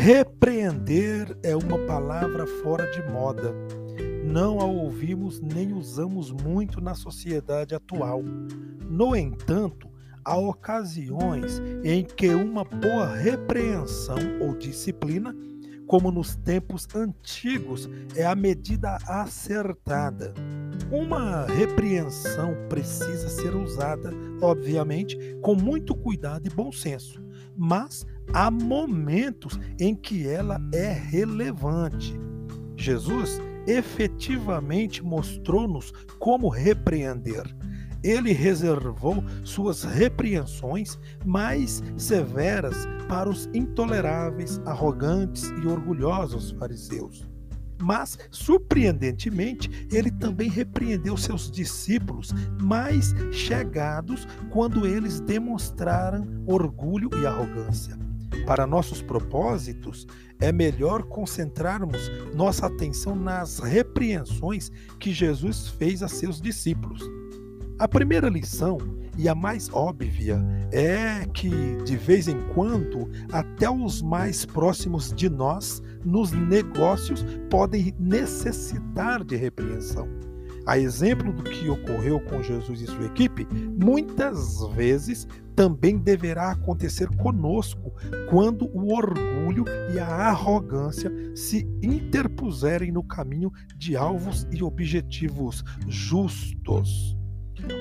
Repreender é uma palavra fora de moda. Não a ouvimos nem usamos muito na sociedade atual. No entanto, há ocasiões em que uma boa repreensão ou disciplina, como nos tempos antigos, é a medida acertada. Uma repreensão precisa ser usada, obviamente, com muito cuidado e bom senso, mas há momentos em que ela é relevante. Jesus efetivamente mostrou-nos como repreender. Ele reservou suas repreensões mais severas para os intoleráveis, arrogantes e orgulhosos fariseus. Mas, surpreendentemente, ele também repreendeu seus discípulos mais chegados quando eles demonstraram orgulho e arrogância. Para nossos propósitos, é melhor concentrarmos nossa atenção nas repreensões que Jesus fez a seus discípulos. A primeira lição, e a mais óbvia, é que, de vez em quando, até os mais próximos de nós, nos negócios, podem necessitar de repreensão. A exemplo do que ocorreu com Jesus e sua equipe, muitas vezes também deverá acontecer conosco quando o orgulho e a arrogância se interpuserem no caminho de alvos e objetivos justos.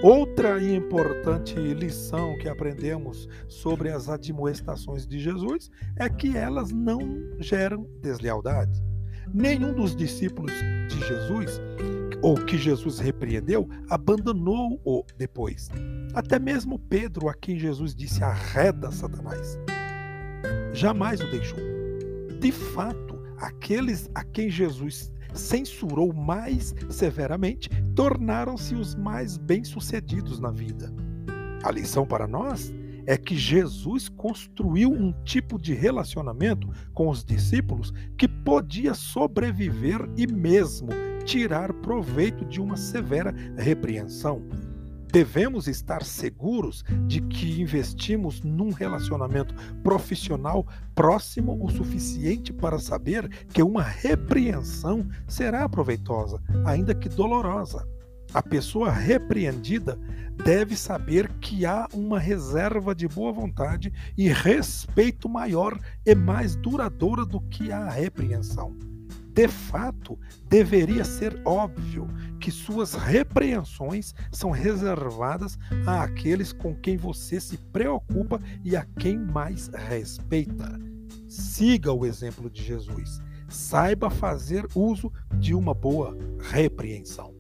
Outra importante lição que aprendemos sobre as admoestações de Jesus é que elas não geram deslealdade. Nenhum dos discípulos de Jesus ou que Jesus repreendeu, abandonou-o depois. Até mesmo Pedro, a quem Jesus disse arreda Satanás, jamais o deixou. De fato, aqueles a quem Jesus censurou mais severamente tornaram-se os mais bem-sucedidos na vida. A lição para nós é que Jesus construiu um tipo de relacionamento com os discípulos que podia sobreviver e mesmo tirar proveito de uma severa repreensão. Devemos estar seguros de que investimos num relacionamento profissional próximo o suficiente para saber que uma repreensão será proveitosa, ainda que dolorosa. A pessoa repreendida deve saber que há uma reserva de boa vontade e respeito maior e mais duradoura do que a repreensão. De fato, deveria ser óbvio que suas repreensões são reservadas àqueles com quem você se preocupa e a quem mais respeita. Siga o exemplo de Jesus. Saiba fazer uso de uma boa repreensão.